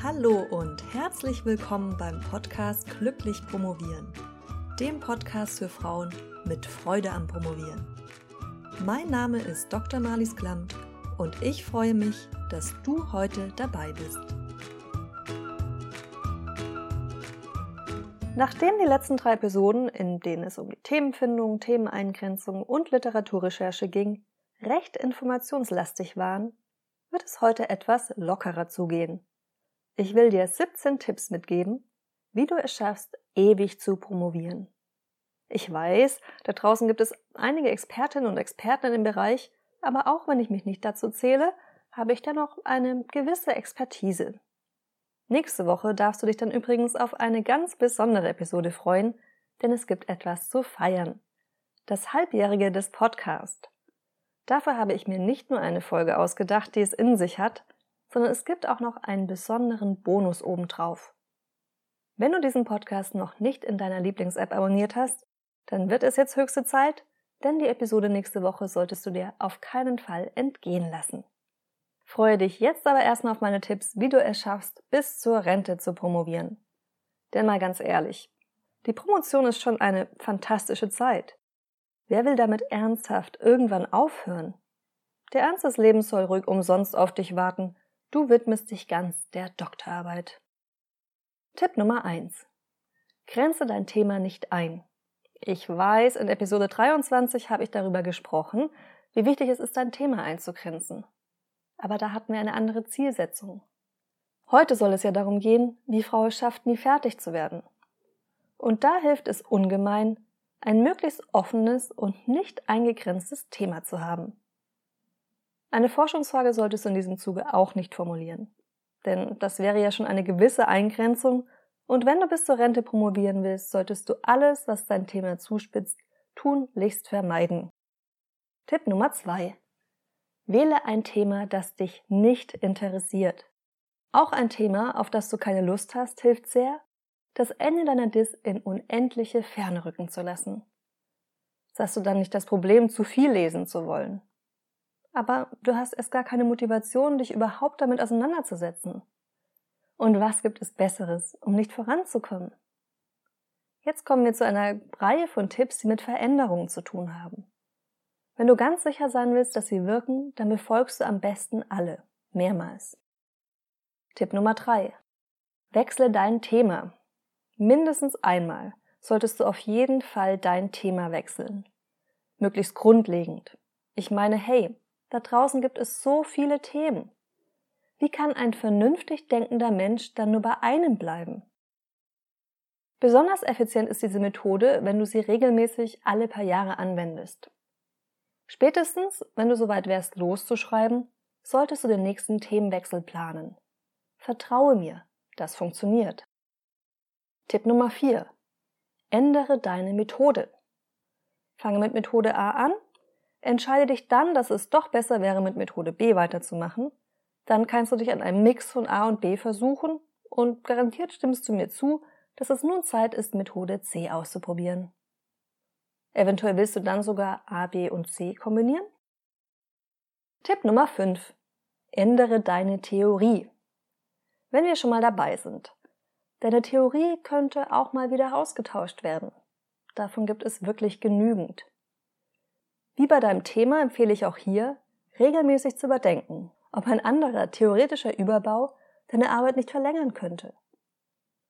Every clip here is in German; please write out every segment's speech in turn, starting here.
Hallo und herzlich willkommen beim Podcast Glücklich Promovieren, dem Podcast für Frauen mit Freude am Promovieren. Mein Name ist Dr. Marlies Klamt und ich freue mich, dass du heute dabei bist. Nachdem die letzten drei Episoden, in denen es um die Themenfindung, Themeneingrenzung und Literaturrecherche ging, recht informationslastig waren, wird es heute etwas lockerer zugehen. Ich will dir 17 Tipps mitgeben, wie du es schaffst, ewig zu promovieren. Ich weiß, da draußen gibt es einige Expertinnen und Experten im Bereich, aber auch wenn ich mich nicht dazu zähle, habe ich dennoch eine gewisse Expertise. Nächste Woche darfst du dich dann übrigens auf eine ganz besondere Episode freuen, denn es gibt etwas zu feiern. Das Halbjährige des Podcasts. Dafür habe ich mir nicht nur eine Folge ausgedacht, die es in sich hat, sondern es gibt auch noch einen besonderen Bonus obendrauf. Wenn du diesen Podcast noch nicht in deiner Lieblings-App abonniert hast, dann wird es jetzt höchste Zeit, denn die Episode nächste Woche solltest du dir auf keinen Fall entgehen lassen. Freue dich jetzt aber erstmal auf meine Tipps, wie du es schaffst, bis zur Rente zu promovieren. Denn mal ganz ehrlich, die Promotion ist schon eine fantastische Zeit. Wer will damit ernsthaft irgendwann aufhören? Der Ernst des Lebens soll ruhig umsonst auf dich warten. Du widmest dich ganz der Doktorarbeit. Tipp Nummer 1. Grenze dein Thema nicht ein. Ich weiß, in Episode 23 habe ich darüber gesprochen, wie wichtig es ist, dein Thema einzugrenzen aber da hatten wir eine andere Zielsetzung. Heute soll es ja darum gehen, wie Frau es schafft, nie fertig zu werden. Und da hilft es ungemein, ein möglichst offenes und nicht eingegrenztes Thema zu haben. Eine Forschungsfrage solltest du in diesem Zuge auch nicht formulieren. Denn das wäre ja schon eine gewisse Eingrenzung, und wenn du bis zur Rente promovieren willst, solltest du alles, was dein Thema zuspitzt, tunlichst vermeiden. Tipp Nummer zwei: Wähle ein Thema, das dich nicht interessiert. Auch ein Thema, auf das du keine Lust hast, hilft sehr, das Ende deiner Dis in unendliche Ferne rücken zu lassen. So hast du dann nicht das Problem, zu viel lesen zu wollen. Aber du hast erst gar keine Motivation, dich überhaupt damit auseinanderzusetzen. Und was gibt es Besseres, um nicht voranzukommen? Jetzt kommen wir zu einer Reihe von Tipps, die mit Veränderungen zu tun haben. Wenn du ganz sicher sein willst, dass sie wirken, dann befolgst du am besten alle, mehrmals. Tipp Nummer drei: Wechsle dein Thema. Mindestens einmal solltest du auf jeden Fall dein Thema wechseln. Möglichst grundlegend. Ich meine, hey, da draußen gibt es so viele Themen. Wie kann ein vernünftig denkender Mensch dann nur bei einem bleiben? Besonders effizient ist diese Methode, wenn du sie regelmäßig alle paar Jahre anwendest. Spätestens, wenn du soweit wärst, loszuschreiben, solltest du den nächsten Themenwechsel planen. Vertraue mir, das funktioniert. Tipp Nummer 4. Ändere deine Methode. Fange mit Methode A an, entscheide dich dann, dass es doch besser wäre, mit Methode B weiterzumachen. Dann kannst du dich an einem Mix von A und B versuchen und garantiert stimmst du mir zu, dass es nun Zeit ist, Methode C auszuprobieren. Eventuell willst du dann sogar A, B und C kombinieren? Tipp Nummer 5. Ändere deine Theorie. Wenn wir schon mal dabei sind. Deine Theorie könnte auch mal wieder ausgetauscht werden. Davon gibt es wirklich genügend. Wie bei deinem Thema empfehle ich auch hier, regelmäßig zu überdenken, ob ein anderer theoretischer Überbau deine Arbeit nicht verlängern könnte.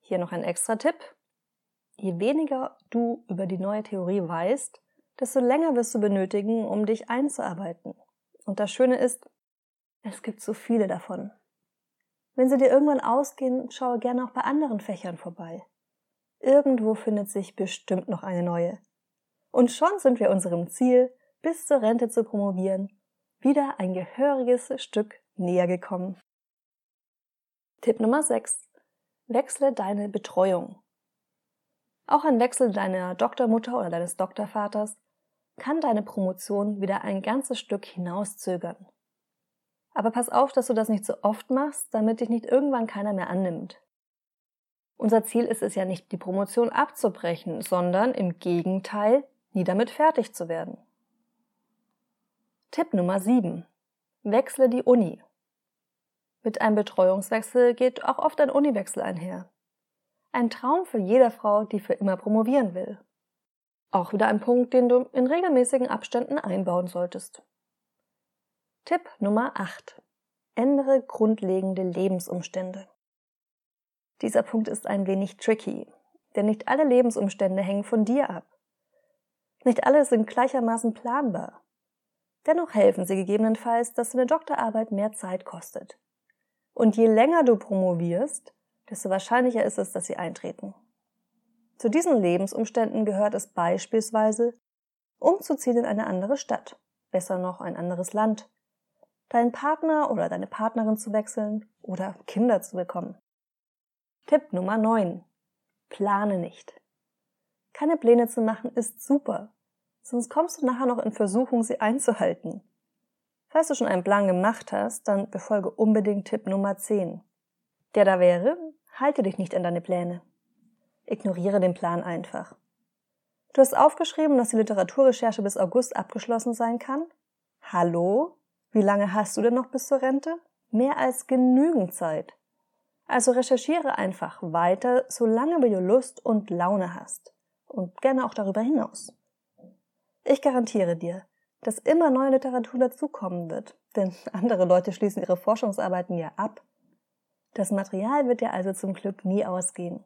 Hier noch ein extra Tipp. Je weniger du über die neue Theorie weißt, desto länger wirst du benötigen, um dich einzuarbeiten. Und das Schöne ist, es gibt so viele davon. Wenn sie dir irgendwann ausgehen, schaue gerne auch bei anderen Fächern vorbei. Irgendwo findet sich bestimmt noch eine neue. Und schon sind wir unserem Ziel, bis zur Rente zu promovieren, wieder ein gehöriges Stück näher gekommen. Tipp Nummer 6. Wechsle deine Betreuung. Auch ein Wechsel deiner Doktormutter oder deines Doktorvaters kann deine Promotion wieder ein ganzes Stück hinauszögern. Aber pass auf, dass du das nicht so oft machst, damit dich nicht irgendwann keiner mehr annimmt. Unser Ziel ist es ja nicht, die Promotion abzubrechen, sondern im Gegenteil, nie damit fertig zu werden. Tipp Nummer 7. Wechsle die Uni. Mit einem Betreuungswechsel geht auch oft ein Uniwechsel einher. Ein Traum für jede Frau, die für immer promovieren will. Auch wieder ein Punkt, den du in regelmäßigen Abständen einbauen solltest. Tipp Nummer 8. Ändere grundlegende Lebensumstände. Dieser Punkt ist ein wenig tricky, denn nicht alle Lebensumstände hängen von dir ab. Nicht alle sind gleichermaßen planbar. Dennoch helfen sie gegebenenfalls, dass deine Doktorarbeit mehr Zeit kostet. Und je länger du promovierst, desto wahrscheinlicher ist es, dass sie eintreten. Zu diesen Lebensumständen gehört es beispielsweise, umzuziehen in eine andere Stadt, besser noch ein anderes Land, deinen Partner oder deine Partnerin zu wechseln oder Kinder zu bekommen. Tipp Nummer 9. Plane nicht. Keine Pläne zu machen ist super, sonst kommst du nachher noch in Versuchung, sie einzuhalten. Falls du schon einen Plan gemacht hast, dann befolge unbedingt Tipp Nummer 10. Der da wäre, halte dich nicht an deine Pläne. Ignoriere den Plan einfach. Du hast aufgeschrieben, dass die Literaturrecherche bis August abgeschlossen sein kann? Hallo? Wie lange hast du denn noch bis zur Rente? Mehr als genügend Zeit. Also recherchiere einfach weiter, solange wie du Lust und Laune hast. Und gerne auch darüber hinaus. Ich garantiere dir, dass immer neue Literatur dazukommen wird, denn andere Leute schließen ihre Forschungsarbeiten ja ab. Das Material wird dir also zum Glück nie ausgehen.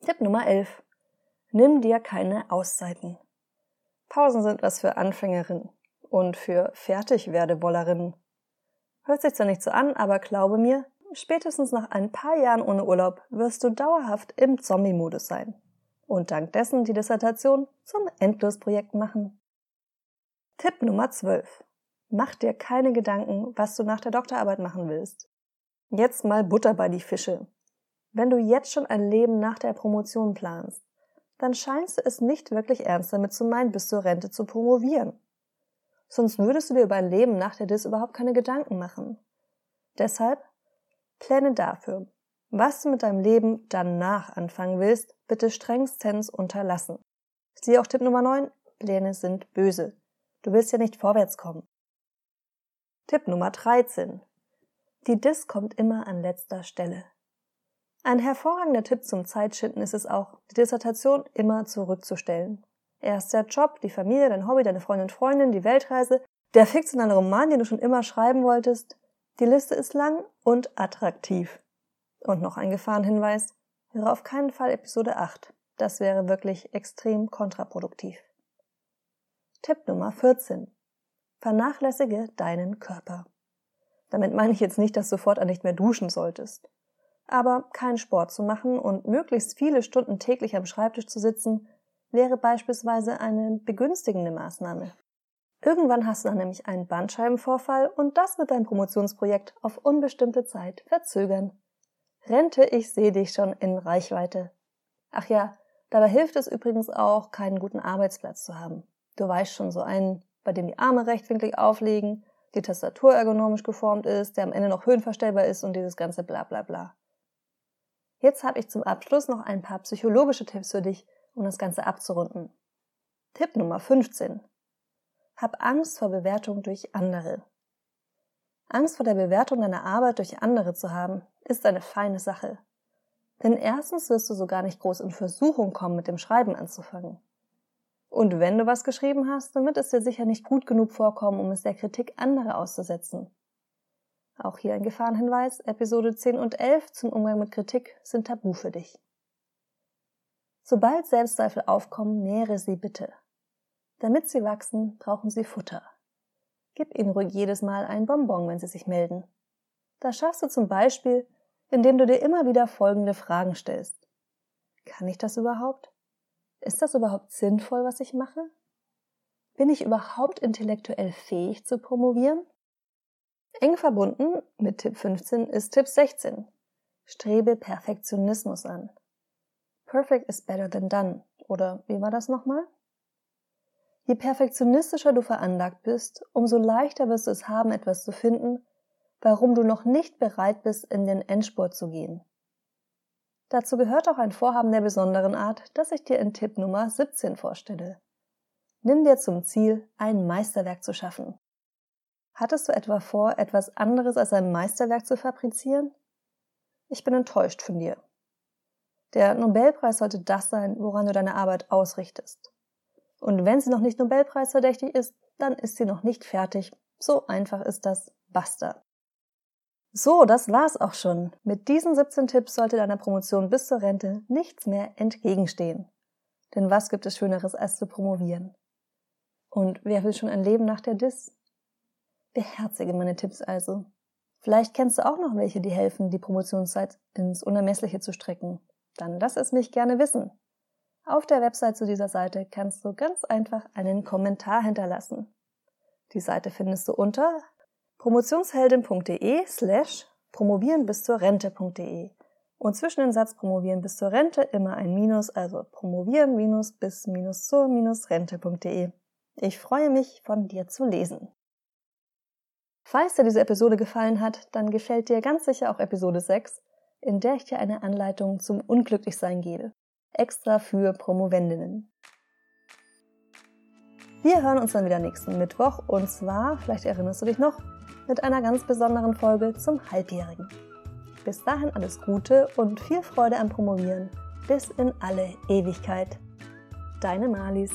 Tipp Nummer 11. Nimm dir keine Auszeiten. Pausen sind was für Anfängerinnen und für Fertigwerdewollerinnen. Hört sich zwar nicht so an, aber glaube mir, spätestens nach ein paar Jahren ohne Urlaub wirst du dauerhaft im Zombie-Modus sein und dank dessen die Dissertation zum Endlosprojekt machen. Tipp Nummer 12. Mach dir keine Gedanken, was du nach der Doktorarbeit machen willst. Jetzt mal Butter bei die Fische. Wenn du jetzt schon ein Leben nach der Promotion planst, dann scheinst du es nicht wirklich ernst damit zu meinen, bis zur Rente zu promovieren. Sonst würdest du dir über ein Leben nach der Dis überhaupt keine Gedanken machen. Deshalb Pläne dafür, was du mit deinem Leben danach anfangen willst, bitte strengstens unterlassen. Siehe auch Tipp Nummer 9, Pläne sind böse. Du willst ja nicht vorwärts kommen. Tipp Nummer 13. Die Dis kommt immer an letzter Stelle. Ein hervorragender Tipp zum Zeitschinden ist es auch, die Dissertation immer zurückzustellen. Erst der Job, die Familie, dein Hobby, deine Freundin und Freundin, die Weltreise, der fiktionale Roman, den du schon immer schreiben wolltest. Die Liste ist lang und attraktiv. Und noch ein Gefahrenhinweis. Höre auf keinen Fall Episode 8. Das wäre wirklich extrem kontraproduktiv. Tipp Nummer 14. Vernachlässige deinen Körper. Damit meine ich jetzt nicht, dass du fortan nicht mehr duschen solltest. Aber keinen Sport zu machen und möglichst viele Stunden täglich am Schreibtisch zu sitzen, wäre beispielsweise eine begünstigende Maßnahme. Irgendwann hast du dann nämlich einen Bandscheibenvorfall und das wird dein Promotionsprojekt auf unbestimmte Zeit verzögern. Rente, ich sehe dich schon in Reichweite. Ach ja, dabei hilft es übrigens auch, keinen guten Arbeitsplatz zu haben. Du weißt schon, so einen, bei dem die Arme rechtwinklig aufliegen, die Tastatur ergonomisch geformt ist, der am Ende noch höhenverstellbar ist und dieses ganze bla bla bla. Jetzt habe ich zum Abschluss noch ein paar psychologische Tipps für dich, um das Ganze abzurunden. Tipp Nummer 15. Hab Angst vor Bewertung durch andere. Angst vor der Bewertung deiner Arbeit durch andere zu haben, ist eine feine Sache. Denn erstens wirst du so gar nicht groß in Versuchung kommen, mit dem Schreiben anzufangen. Und wenn du was geschrieben hast, dann wird es dir sicher nicht gut genug vorkommen, um es der Kritik anderer auszusetzen. Auch hier ein Gefahrenhinweis, Episode 10 und 11 zum Umgang mit Kritik sind tabu für dich. Sobald Selbstzweifel aufkommen, nähre sie bitte. Damit sie wachsen, brauchen sie Futter. Gib ihnen ruhig jedes Mal ein Bonbon, wenn sie sich melden. Das schaffst du zum Beispiel, indem du dir immer wieder folgende Fragen stellst. Kann ich das überhaupt? Ist das überhaupt sinnvoll, was ich mache? Bin ich überhaupt intellektuell fähig zu promovieren? Eng verbunden mit Tipp 15 ist Tipp 16. Strebe Perfektionismus an. Perfect is better than done. Oder wie war das nochmal? Je perfektionistischer du veranlagt bist, umso leichter wirst du es haben, etwas zu finden, warum du noch nicht bereit bist, in den Endspurt zu gehen. Dazu gehört auch ein Vorhaben der besonderen Art, das ich dir in Tipp Nummer 17 vorstelle. Nimm dir zum Ziel, ein Meisterwerk zu schaffen. Hattest du etwa vor, etwas anderes als ein Meisterwerk zu fabrizieren? Ich bin enttäuscht von dir. Der Nobelpreis sollte das sein, woran du deine Arbeit ausrichtest. Und wenn sie noch nicht Nobelpreisverdächtig ist, dann ist sie noch nicht fertig. So einfach ist das. Basta. So, das war's auch schon. Mit diesen 17 Tipps sollte deiner Promotion bis zur Rente nichts mehr entgegenstehen. Denn was gibt es Schöneres als zu promovieren? Und wer will schon ein Leben nach der Dis? Beherzige meine Tipps also. Vielleicht kennst du auch noch welche, die helfen, die Promotionszeit ins Unermessliche zu strecken. Dann lass es mich gerne wissen. Auf der Website zu dieser Seite kannst du ganz einfach einen Kommentar hinterlassen. Die Seite findest du unter promotionsheldin.de slash promovieren bis zur Rente.de und zwischen den Satz promovieren bis zur Rente immer ein Minus, also promovieren minus bis minus zur minus Rente.de. Ich freue mich, von dir zu lesen. Falls dir diese Episode gefallen hat, dann gefällt dir ganz sicher auch Episode 6, in der ich dir eine Anleitung zum Unglücklichsein gebe. Extra für Promovendinnen. Wir hören uns dann wieder nächsten Mittwoch und zwar, vielleicht erinnerst du dich noch, mit einer ganz besonderen Folge zum Halbjährigen. Bis dahin alles Gute und viel Freude am Promovieren. Bis in alle Ewigkeit. Deine Malis.